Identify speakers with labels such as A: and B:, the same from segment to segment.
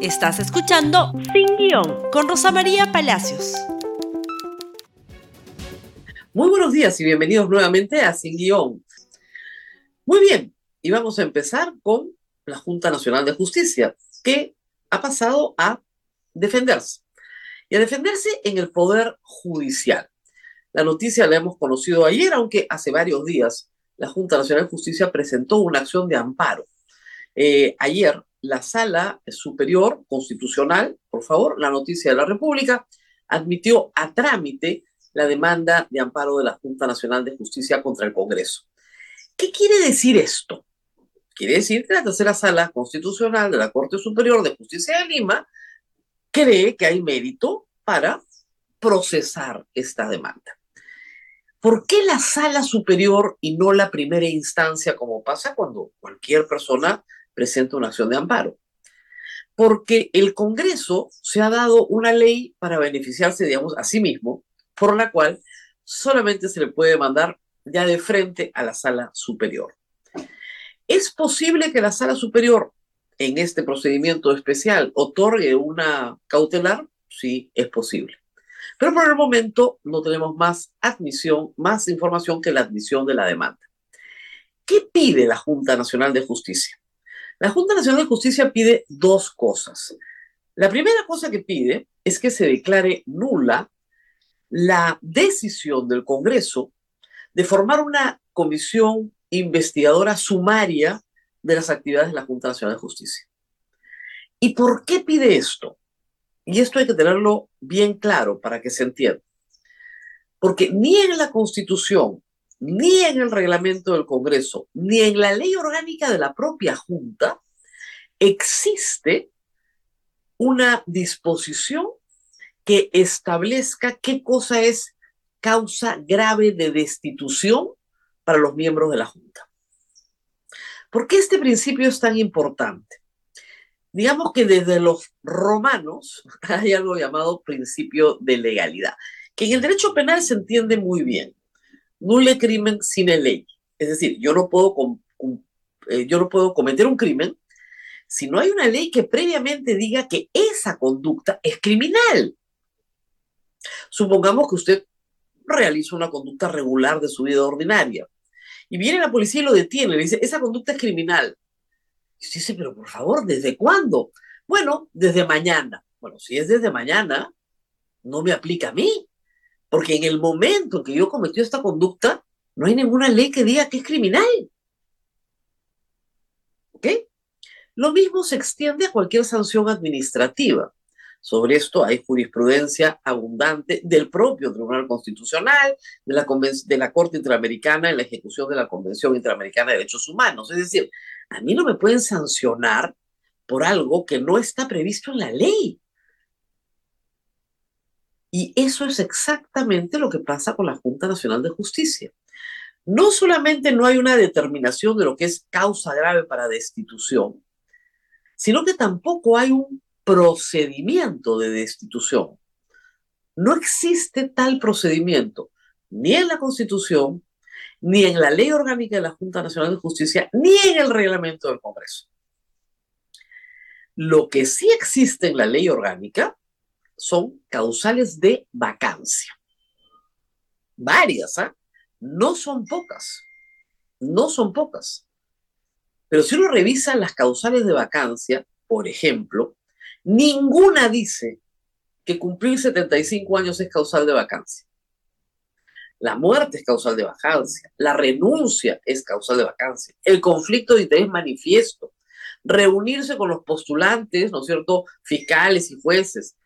A: Estás escuchando Sin Guión con Rosa María Palacios.
B: Muy buenos días y bienvenidos nuevamente a Sin Guión. Muy bien, y vamos a empezar con la Junta Nacional de Justicia, que ha pasado a defenderse. Y a defenderse en el Poder Judicial. La noticia la hemos conocido ayer, aunque hace varios días la Junta Nacional de Justicia presentó una acción de amparo. Eh, ayer, la Sala Superior Constitucional, por favor, la noticia de la República, admitió a trámite la demanda de amparo de la Junta Nacional de Justicia contra el Congreso. ¿Qué quiere decir esto? Quiere decir que la tercera sala constitucional de la Corte Superior de Justicia de Lima cree que hay mérito para procesar esta demanda. ¿Por qué la sala superior y no la primera instancia como pasa cuando cualquier persona presenta una acción de amparo? Porque el Congreso se ha dado una ley para beneficiarse, digamos, a sí mismo, por la cual solamente se le puede mandar ya de frente a la sala superior. ¿Es posible que la sala superior en este procedimiento especial otorgue una cautelar? Sí, es posible. Pero por el momento no tenemos más admisión, más información que la admisión de la demanda. ¿Qué pide la Junta Nacional de Justicia? La Junta Nacional de Justicia pide dos cosas. La primera cosa que pide es que se declare nula la decisión del Congreso de formar una comisión investigadora sumaria de las actividades de la Junta Nacional de Justicia. ¿Y por qué pide esto? Y esto hay que tenerlo bien claro para que se entienda. Porque ni en la Constitución, ni en el reglamento del Congreso, ni en la ley orgánica de la propia Junta existe una disposición que establezca qué cosa es causa grave de destitución para los miembros de la Junta. ¿Por qué este principio es tan importante? Digamos que desde los romanos hay algo llamado principio de legalidad, que en el derecho penal se entiende muy bien. Nulle crimen sine ley. Es decir, yo no puedo, eh, yo no puedo cometer un crimen si no hay una ley que previamente diga que esa conducta es criminal. Supongamos que usted realiza una conducta regular de su vida ordinaria y viene la policía y lo detiene, le dice, esa conducta es criminal. Y usted dice, pero por favor, ¿desde cuándo? Bueno, desde mañana. Bueno, si es desde mañana, no me aplica a mí, porque en el momento en que yo cometí esta conducta, no hay ninguna ley que diga que es criminal. ¿Ok? Lo mismo se extiende a cualquier sanción administrativa. Sobre esto hay jurisprudencia abundante del propio Tribunal Constitucional, de la, de la Corte Interamericana en la ejecución de la Convención Interamericana de Derechos Humanos. Es decir, a mí no me pueden sancionar por algo que no está previsto en la ley. Y eso es exactamente lo que pasa con la Junta Nacional de Justicia. No solamente no hay una determinación de lo que es causa grave para destitución, sino que tampoco hay un procedimiento de destitución. No existe tal procedimiento ni en la Constitución, ni en la Ley Orgánica de la Junta Nacional de Justicia, ni en el reglamento del Congreso. Lo que sí existe en la Ley Orgánica son causales de vacancia. Varias, ¿ah? No son pocas. No son pocas. Pero si uno revisa las causales de vacancia, por ejemplo, Ninguna dice que cumplir 75 años es causal de vacancia. La muerte es causal de vacancia, la renuncia es causal de vacancia, el conflicto de interés manifiesto, reunirse con los postulantes, ¿no es cierto?, fiscales y jueces,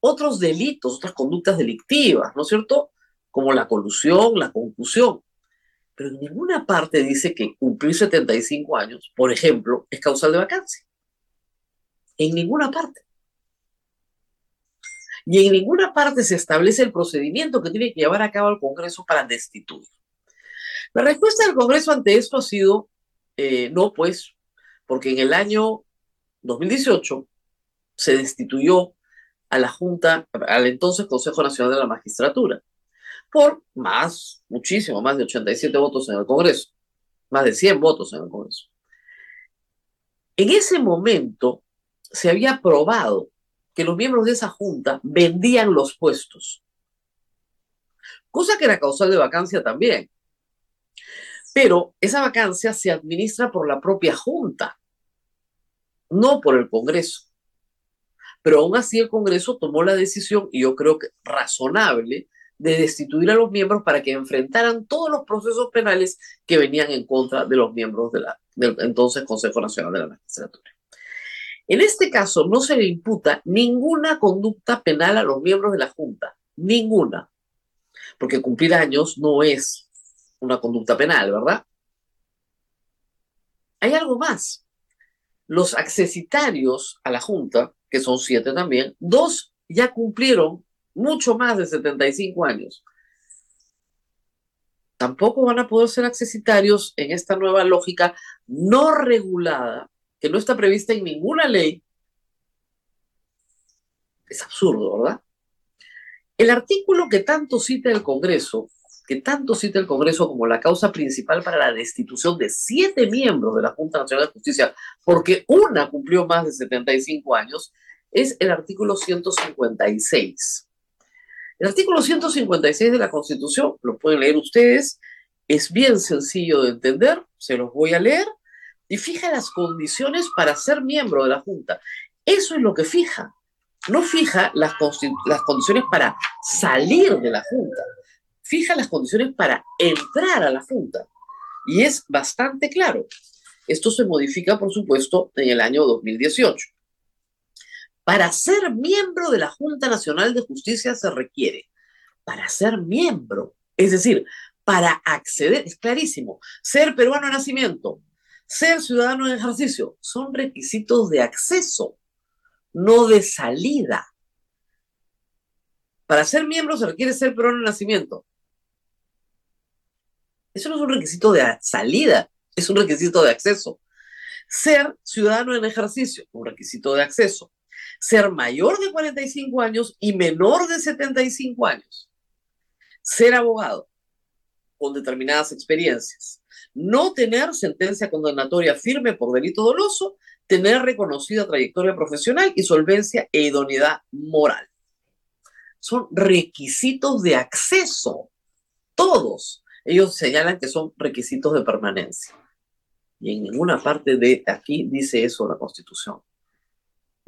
B: otros delitos, otras conductas delictivas, ¿no es cierto?, como la colusión, la concusión. Pero en ninguna parte dice que cumplir 75 años, por ejemplo, es causal de vacancia. En ninguna parte y en ninguna parte se establece el procedimiento que tiene que llevar a cabo el Congreso para destituir. La respuesta del Congreso ante esto ha sido eh, no, pues, porque en el año 2018 se destituyó a la Junta, al entonces Consejo Nacional de la Magistratura, por más, muchísimo, más de 87 votos en el Congreso, más de 100 votos en el Congreso. En ese momento, se había probado que los miembros de esa junta vendían los puestos, cosa que era causal de vacancia también. Pero esa vacancia se administra por la propia junta, no por el Congreso. Pero aún así el Congreso tomó la decisión, y yo creo que razonable, de destituir a los miembros para que enfrentaran todos los procesos penales que venían en contra de los miembros de la, del entonces Consejo Nacional de la Magistratura. En este caso no se le imputa ninguna conducta penal a los miembros de la Junta, ninguna, porque cumplir años no es una conducta penal, ¿verdad? Hay algo más. Los accesitarios a la Junta, que son siete también, dos ya cumplieron mucho más de 75 años, tampoco van a poder ser accesitarios en esta nueva lógica no regulada, que no está prevista en ninguna ley. Es absurdo, ¿verdad? El artículo que tanto cita el Congreso, que tanto cita el Congreso como la causa principal para la destitución de siete miembros de la Junta Nacional de Justicia, porque una cumplió más de 75 años, es el artículo 156. El artículo 156 de la Constitución, lo pueden leer ustedes, es bien sencillo de entender, se los voy a leer, y fija las condiciones para ser miembro de la Junta. Eso es lo que fija. No fija las, condiciones para salir de la Junta, fija las condiciones para entrar a la Junta. Y es bastante claro. Esto se modifica, por supuesto, en el año 2018. Para ser miembro de la Junta Nacional de Justicia se requiere, para ser miembro, es decir, para acceder, es clarísimo, ser peruano de nacimiento, ser ciudadano de ejercicio, son requisitos de acceso, no de salida. Para ser miembro se requiere ser peruano de nacimiento. Eso no es un requisito de salida, es un requisito de acceso. Ser ciudadano en ejercicio, un requisito de acceso ser mayor de 45 años y menor de 75 años, ser abogado con determinadas experiencias, no tener sentencia condenatoria firme por delito doloso, tener reconocida trayectoria profesional y solvencia e idoneidad moral. Son requisitos de acceso, todos. Ellos señalan que son requisitos de permanencia. Y en ninguna parte de aquí dice eso la Constitución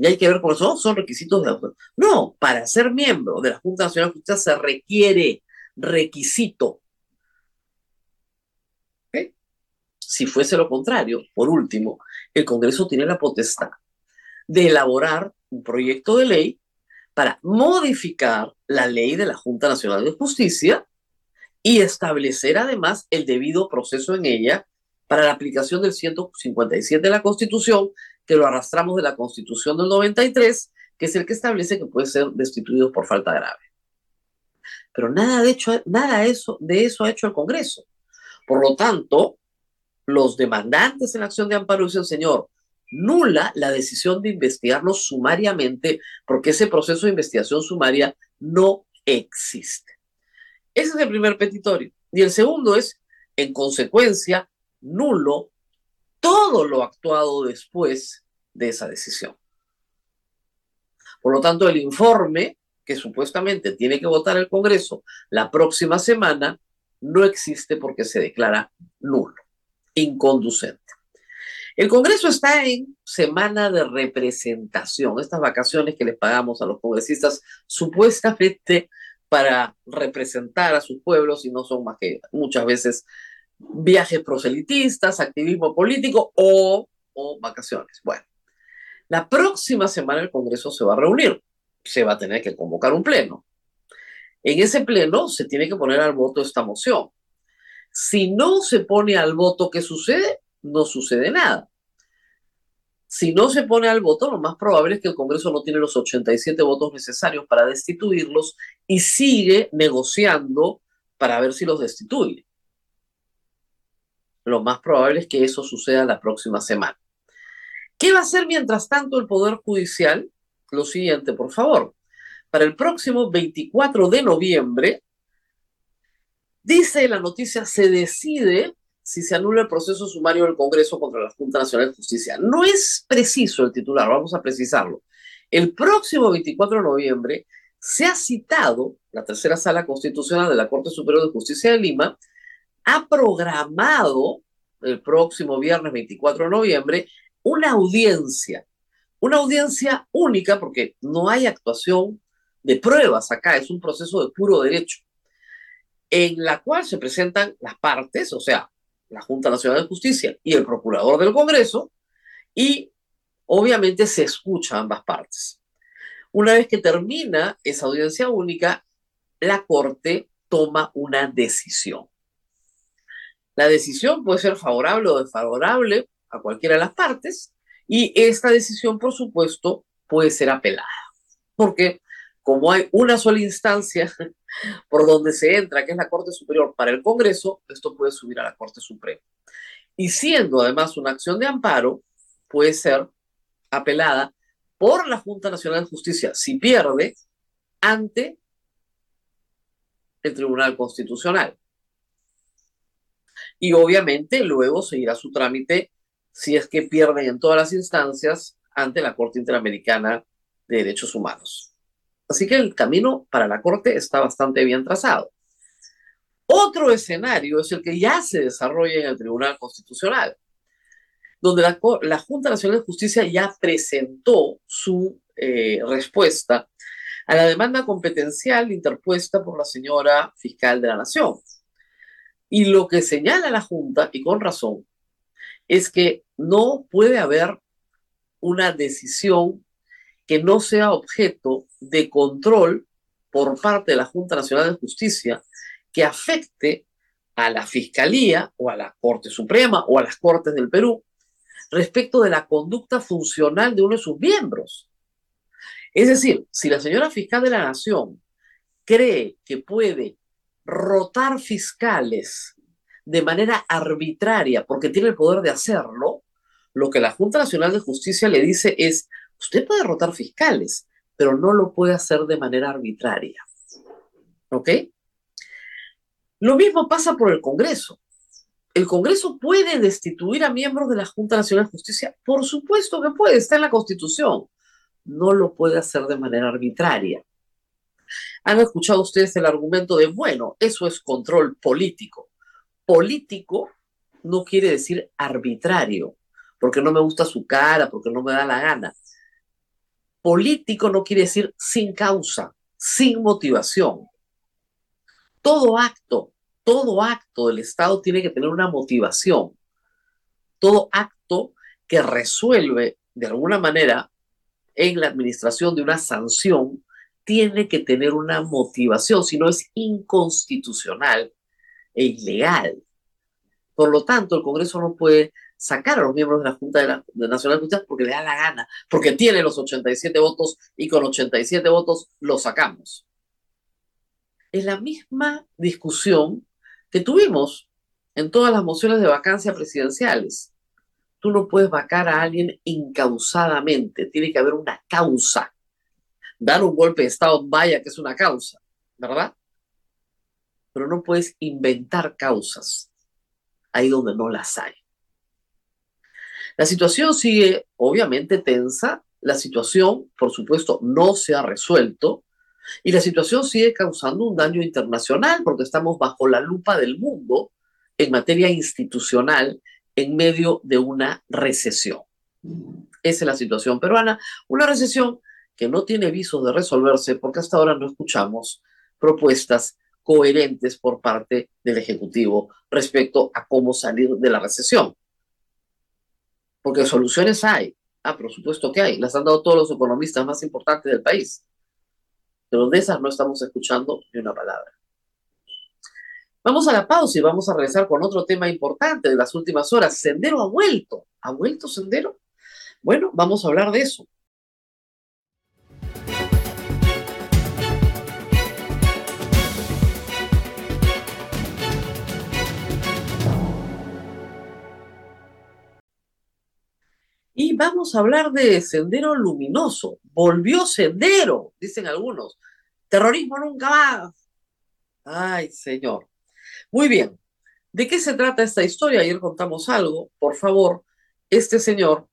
B: y hay que ver cómo son, son requisitos de autor. No, para ser miembro de la Junta Nacional de Justicia se requiere requisito. Si fuese lo contrario, por último, el Congreso tiene la potestad de elaborar un proyecto de ley para modificar la ley de la Junta Nacional de Justicia y establecer además el debido proceso en ella para la aplicación del 157 de la Constitución que lo arrastramos de la Constitución del 93, que es el que establece que puede ser destituido por falta grave. Pero nada de, hecho, nada eso, de eso ha hecho el Congreso. Por lo tanto, los demandantes en la acción de amparo dicen, señor, nula la decisión de investigarnos sumariamente porque ese proceso de investigación sumaria no existe. Ese es el primer petitorio. Y el segundo es, en consecuencia, nulo todo lo actuado después de esa decisión. Por lo tanto, el informe que supuestamente tiene que votar el Congreso la próxima semana no existe porque se declara nulo, inconducente. El Congreso está en semana de representación, estas vacaciones que les pagamos a los congresistas supuestamente para representar a sus pueblos y no son más que muchas veces viajes proselitistas, activismo político o, vacaciones. Bueno, la próxima semana el Congreso se va a reunir, se va a tener que convocar un pleno. En ese pleno se tiene que poner al voto esta moción. Si no se pone al voto, ¿qué sucede? No sucede nada. Si no se pone al voto, lo más probable es que el Congreso no tiene los 87 votos necesarios para destituirlos y sigue negociando para ver si los destituye lo más probable es que eso suceda la próxima semana. ¿Qué va a hacer mientras tanto el Poder Judicial? Lo siguiente, por favor. Para el próximo 24 de noviembre, dice la noticia, se decide si se anula el proceso sumario del Congreso contra la Junta Nacional de Justicia. No es preciso el titular, vamos a precisarlo. El próximo 24 de noviembre se ha citado la tercera sala constitucional de la Corte Superior de Justicia de Lima, ha programado el próximo viernes 24 de noviembre una audiencia, una audiencia única porque no hay actuación de pruebas acá, es un proceso de puro derecho, en la cual se presentan las partes, o sea, la Junta Nacional de Justicia y el Procurador del Congreso, y obviamente se escucha ambas partes. Una vez que termina esa audiencia única, la Corte toma una decisión. La decisión puede ser favorable o desfavorable a cualquiera de las partes y esta decisión, por supuesto, puede ser apelada. Porque como hay una sola instancia por donde se entra, que es la Corte Superior para el Congreso, esto puede subir a la Corte Suprema. Y siendo además una acción de amparo, puede ser apelada por la Junta Nacional de Justicia si pierde ante el Tribunal Constitucional. Y obviamente luego seguirá su trámite si es que pierden en todas las instancias ante la Corte Interamericana de Derechos Humanos. Así que el camino para la Corte está bastante bien trazado. Otro escenario es el que ya se desarrolla en el Tribunal Constitucional, donde la, Junta Nacional de Justicia ya presentó su eh, respuesta a la demanda competencial interpuesta por la señora fiscal de la Nación. Y lo que señala la Junta, y con razón, es que no puede haber una decisión que no sea objeto de control por parte de la Junta Nacional de Justicia que afecte a la Fiscalía o a la Corte Suprema o a las Cortes del Perú respecto de la conducta funcional de uno de sus miembros. Es decir, si la señora fiscal de la Nación cree que puede rotar fiscales de manera arbitraria porque tiene el poder de hacerlo, lo que la Junta Nacional de Justicia le dice es, usted puede rotar fiscales, pero no lo puede hacer de manera arbitraria. ¿Ok? Lo mismo pasa por el Congreso. ¿El Congreso puede destituir a miembros de la Junta Nacional de Justicia? Por supuesto que puede, está en la Constitución. No lo puede hacer de manera arbitraria. Han escuchado ustedes el argumento de, bueno, eso es control político. Político no quiere decir arbitrario, porque no me gusta su cara, porque no me da la gana. Político no quiere decir sin causa, sin motivación. Todo acto todo acto del Estado tiene que tener una motivación. Todo acto que resuelve de alguna manera en la administración de una sanción tiene que tener una motivación, si no es inconstitucional e ilegal. Por lo tanto, el Congreso no puede sacar a los miembros de la Junta de, la, Nacional de Justicia porque le da la gana, porque tiene los 87 votos y con 87 votos los sacamos. Es la misma discusión que tuvimos en todas las mociones de vacancia presidenciales. Tú no puedes vacar a alguien incausadamente, tiene que haber una causa. Dar un golpe de Estado, vaya que es una causa, ¿verdad? Pero no puedes inventar causas ahí donde no las hay. La situación sigue obviamente tensa, la situación, por supuesto, no se ha resuelto, y la situación sigue causando un daño internacional porque estamos bajo la lupa del mundo en materia institucional en medio de una recesión. Esa es la situación peruana, una recesión que no tiene visos de resolverse porque hasta ahora no escuchamos propuestas coherentes por parte del Ejecutivo respecto a cómo salir de la recesión. Porque soluciones hay. Ah, por supuesto que hay. Las han dado todos los economistas más importantes del país pero de esas no estamos escuchando ni una palabra. Vamos a la pausa y vamos a regresar con otro tema importante de las últimas horas. Sendero ha vuelto. ¿Ha vuelto Sendero? Bueno, vamos a hablar de eso. Vamos a hablar de Sendero Luminoso. Volvió Sendero, dicen algunos. Terrorismo nunca más. Ay, señor. Muy bien. ¿De qué se trata esta historia? Ayer contamos algo. Por favor, este señor,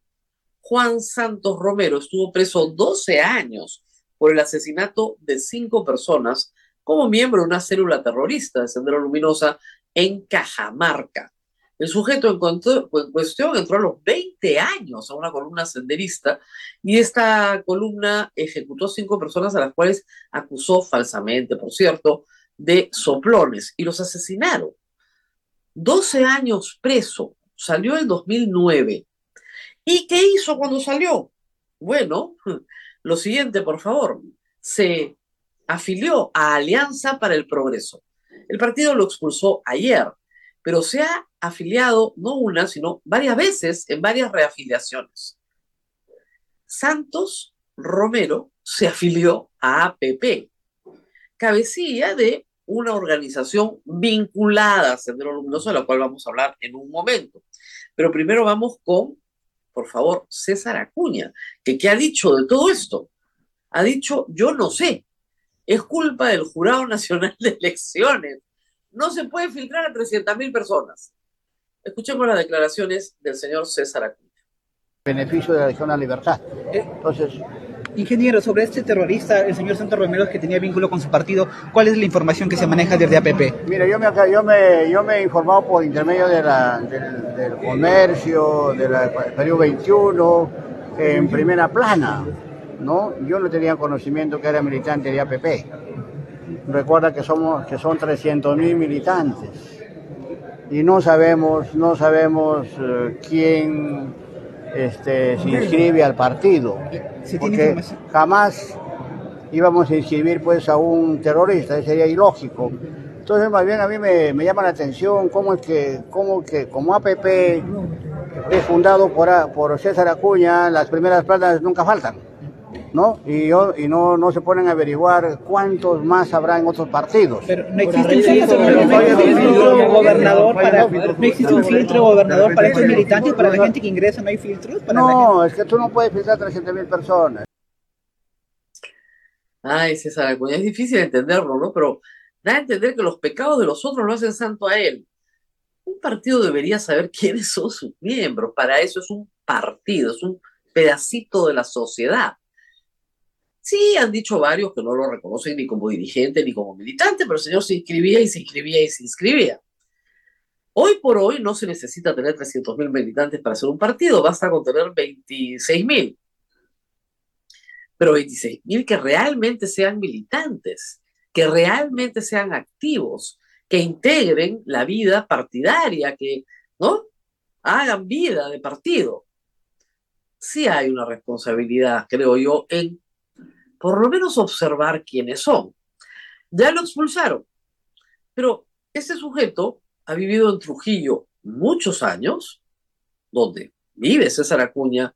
B: Juan Santos Romero, estuvo preso 12 años por el asesinato de cinco personas como miembro de una célula terrorista de Sendero Luminosa en Cajamarca. El sujeto en, cuestión entró a los 20 años a una columna senderista y esta columna ejecutó cinco personas a las cuales acusó falsamente, por cierto, de soplones y los asesinaron. 12 años preso, salió en 2009. ¿Y qué hizo cuando salió? Bueno, lo siguiente, por favor, se afilió a Alianza para el Progreso. El partido lo expulsó ayer, pero se ha afiliado no una, sino varias veces en varias reafiliaciones. Santos Romero se afilió a APP, cabecilla de una organización vinculada a Sendero Luminoso, de la cual vamos a hablar en un momento. Pero primero vamos con, por favor, César Acuña, que ¿qué ha dicho de todo esto? Ha dicho, yo no sé, es culpa del Jurado Nacional de Elecciones. No se puede filtrar a 300.000 personas. Escuchemos las declaraciones del señor César Acuña.
C: Beneficio de la elección a la libertad.
D: Eh, Entonces, Ingeniero, sobre este terrorista, el señor Santos Romero, que tenía vínculo con su partido, ¿cuál es la información que se maneja desde APP?
C: Mira, yo me, yo me, yo me he informado por intermedio de la, del, comercio, del periodo 21, en primera plana, ¿no? Yo no tenía conocimiento que era militante de APP. Recuerda que, somos, que son 300.000 militantes y no sabemos, no sabemos eh, quién este, se inscribe al partido. porque jamás íbamos a inscribir pues a un terrorista, sería ilógico. Entonces más bien a mí me, llama la atención cómo es que, cómo que como APP es fundado por, por César Acuña, las primeras planas nunca faltan. ¿No? Y, yo, y no, no se ponen a averiguar cuántos más habrá en otros partidos.
D: Pero no existe un filtro gobernador para, no existe un filtro gobernador para estos militantes, para la gente que ingresa, no hay filtros.
C: no, es que tú no puedes filtrar 300 mil personas.
B: Ay, César Acuña, es difícil entenderlo, ¿no? Pero da a entender que los pecados de los otros lo hacen santo a él. Un partido debería saber quiénes son sus miembros. Para eso es un partido, es un pedacito de la sociedad. Sí, han dicho varios que no lo reconocen ni como dirigente ni como militante, pero el señor se inscribía y se inscribía y se inscribía. Hoy por hoy no se necesita tener 300.000 militantes para hacer un partido, basta con tener 26.000. Pero 26.000 que realmente sean militantes, que realmente sean activos, que integren la vida partidaria, que ¿no? hagan vida de partido. Sí hay una responsabilidad, creo yo, en por lo menos observar quiénes son. Ya lo expulsaron, pero este sujeto ha vivido en Trujillo muchos años, donde vive César Acuña.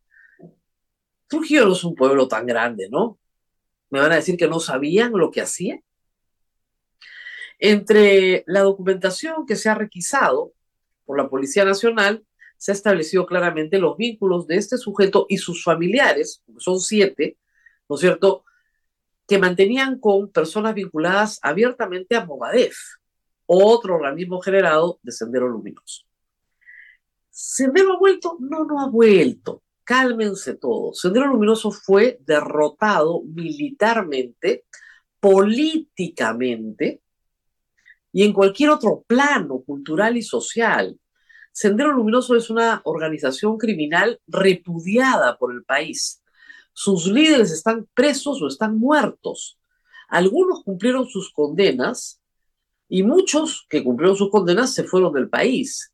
B: Trujillo no es un pueblo tan grande, ¿no? Me van a decir que no sabían lo que hacía. Entre la documentación que se ha requisado por la Policía Nacional, se ha establecido claramente los vínculos de este sujeto y sus familiares, son siete, ¿no es cierto?, que mantenían con personas vinculadas abiertamente a Movadef, otro organismo generado de Sendero Luminoso. ¿Sendero ha vuelto? No, no ha vuelto. Cálmense todos. Sendero Luminoso fue derrotado militarmente, políticamente y en cualquier otro plano cultural y social. Sendero Luminoso es una organización criminal repudiada por el país sus líderes están presos o están muertos. Algunos cumplieron sus condenas y muchos que cumplieron sus condenas se fueron del país.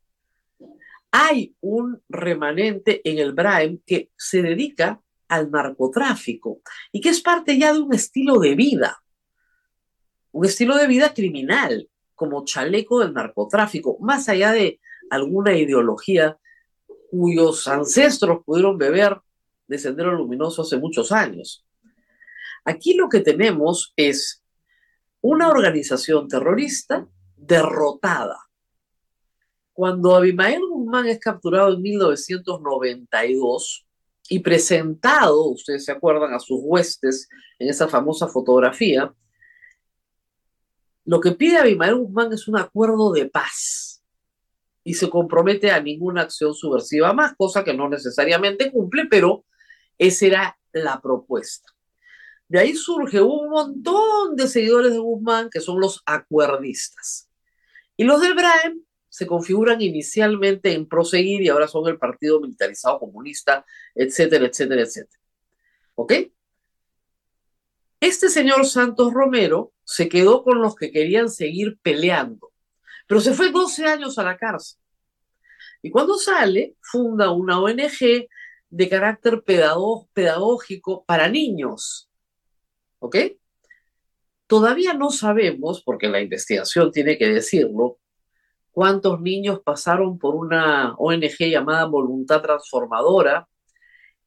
B: Hay un remanente en el Braem que se dedica al narcotráfico y que es parte ya de un estilo de vida, un estilo de vida criminal, como chaleco del narcotráfico, más allá de alguna ideología cuyos ancestros pudieron beber de Sendero Luminoso hace muchos años. Aquí lo que tenemos es una organización terrorista derrotada. Cuando Abimael Guzmán es capturado en 1992 y presentado, ustedes se acuerdan, a sus huestes en esa famosa fotografía, lo que pide Abimael Guzmán es un acuerdo de paz. y se compromete a ninguna acción subversiva más, cosa que no necesariamente cumple, pero esa era la propuesta. De ahí surge un montón de seguidores de Guzmán que son los acuerdistas. Y los del BRAEM se configuran inicialmente en proseguir y ahora son el Partido Militarizado Comunista, etcétera, etcétera, etcétera. ¿Ok? Este señor Santos Romero se quedó con los que querían seguir peleando, pero se fue 12 años a la cárcel. Y cuando sale, funda una ONG de carácter pedagógico para niños. ¿Ok? Todavía no sabemos, porque la investigación tiene que decirlo, cuántos niños pasaron por una ONG llamada Voluntad Transformadora,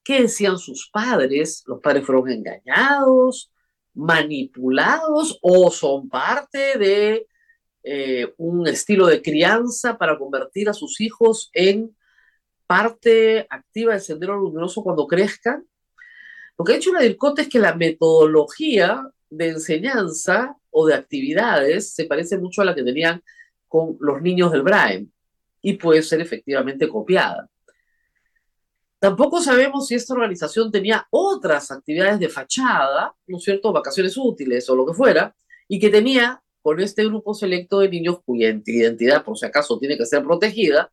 B: qué decían sus padres, los padres fueron engañados, manipulados o son parte de eh, un estilo de crianza para convertir a sus hijos en parte activa del sendero luminoso cuando crezcan. Lo que ha hecho la DIRCOT es que la metodología de enseñanza o de actividades se parece mucho a la que tenían con los niños del Braem y puede ser efectivamente copiada. Tampoco sabemos si esta organización tenía otras actividades de fachada, ¿no es cierto?, vacaciones útiles o lo que fuera, y que tenía con este grupo selecto de niños cuya identidad, por si acaso, tiene que ser protegida,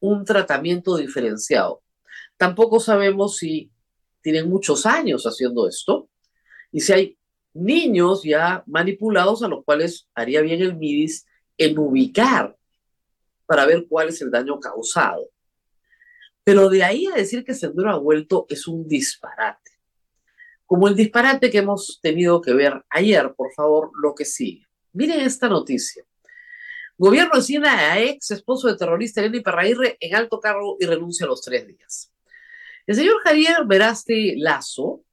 B: un tratamiento diferenciado. Tampoco sabemos si tienen muchos años haciendo esto y si hay niños ya manipulados a los cuales haría bien el MIDIS en ubicar para ver cuál es el daño causado. Pero de ahí a decir que Sendero ha vuelto es un disparate. Como el disparate que hemos tenido que ver ayer, por favor, lo que sigue. Miren esta noticia. Gobierno designa a ex esposo de terrorista Eleni Parraírre en alto cargo y renuncia a los tres días. El señor Javier Verasti Lazo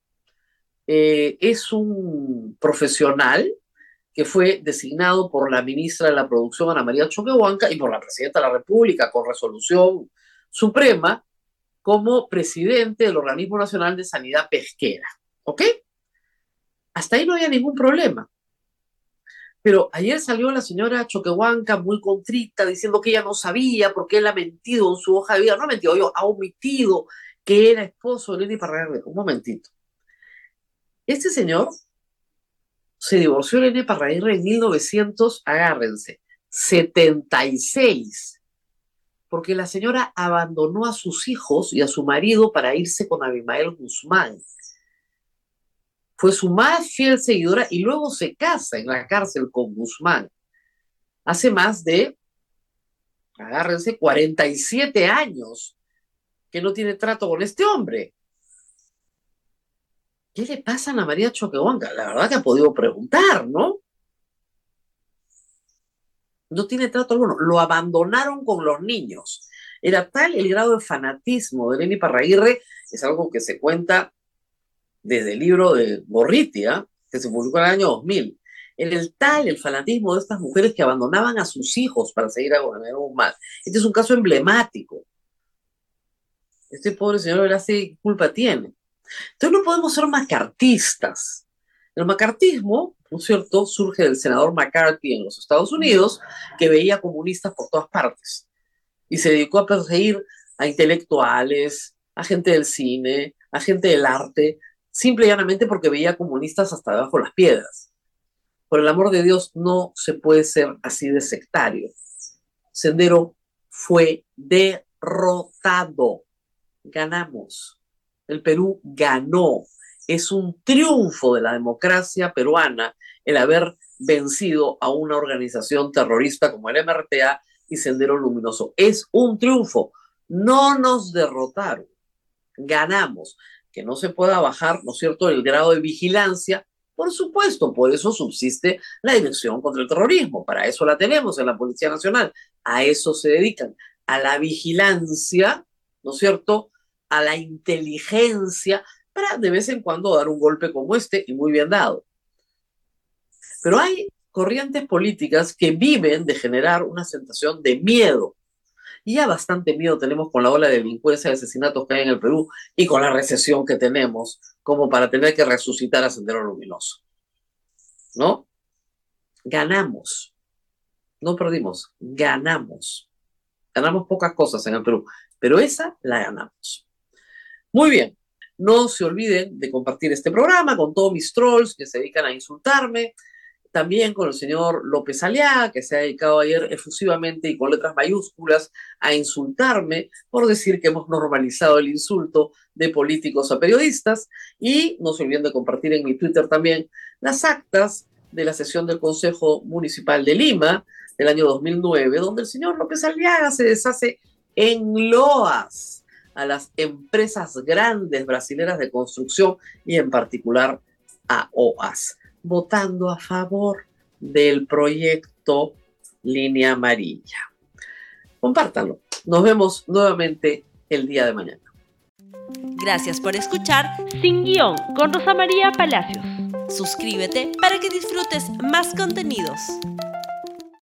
B: eh, es un profesional que fue designado por la ministra de la Producción, Ana María Choquehuanca, y por la presidenta de la República con resolución suprema como presidente del Organismo Nacional de Sanidad Pesquera. ¿Ok? Hasta ahí no había ningún problema. Pero ayer salió la señora Choquehuanca muy contrita diciendo que ella no sabía porque él ha mentido en su hoja de vida. No ha mentido, yo, ha omitido que era esposo de Lenny Parraguirre. Un momentito. Este señor se divorció de Lenny Parraguirre en 1900, agárrense, 76 porque la señora abandonó a sus hijos y a su marido para irse con Abimael Guzmán. Fue su más fiel seguidora y luego se casa en la cárcel con Guzmán. Hace más de, agárrense, 47 años que no tiene trato con este hombre. ¿Qué le pasa a María Choquehuanca? La verdad que ha podido preguntar, ¿no? no tiene trato alguno. Lo abandonaron con los niños. Era tal el grado de fanatismo de Lenny Parraguirre, es algo que se cuenta desde el libro de Borritia, que se publicó en el año 2000. Era el tal el fanatismo de estas mujeres que abandonaban a sus hijos para seguir a un mal. Este es un caso emblemático. Este pobre señor verá si culpa tiene. Entonces no podemos ser macartistas. El macartismo ¿no es cierto?, surge del senador McCarthy en los Estados Unidos, que veía comunistas por todas partes y se dedicó a perseguir a intelectuales, a gente del cine, a gente del arte, simple y llanamente porque veía comunistas hasta debajo de las piedras. Por el amor de Dios, no se puede ser así de sectario. Sendero fue derrotado. Ganamos. El Perú ganó es un triunfo de la democracia peruana el haber vencido a una organización terrorista como el MRTA y Sendero Luminoso. Es un triunfo. No nos derrotaron. Ganamos. Que no se pueda bajar, ¿no es cierto?, el grado de vigilancia. Por supuesto, por eso subsiste la Dirección contra el Terrorismo. Para eso la tenemos en la Policía Nacional. A eso se dedican. A la vigilancia, ¿no es cierto?, a la inteligencia, para de vez en cuando dar un golpe como este y muy bien dado. Pero hay corrientes políticas que viven de generar una sensación de miedo. Y ya bastante miedo tenemos con la ola de delincuencia y asesinatos que hay en el Perú y con la recesión que tenemos, como para tener que resucitar a Sendero Luminoso. ¿No? Ganamos. No perdimos, ganamos. Ganamos pocas cosas en el Perú, pero esa la ganamos. Muy bien, no se olviden de compartir este programa con todos mis trolls que se dedican a insultarme, también con el señor López Aliá, que se ha dedicado ayer efusivamente y con letras mayúsculas a insultarme por decir que hemos normalizado el insulto de políticos a periodistas. Y no se olviden de compartir en mi Twitter también las actas de la sesión del Consejo Municipal de Lima del año 2009, donde el señor López Aliaga se deshace en loas a las empresas grandes brasileras de construcción y en particular a OAS votando a favor del proyecto Línea Amarilla. Compártanlo. Nos vemos nuevamente el día de mañana.
A: Gracias por escuchar Sin Guión con Rosa María Palacios. Suscríbete para que disfrutes más contenidos.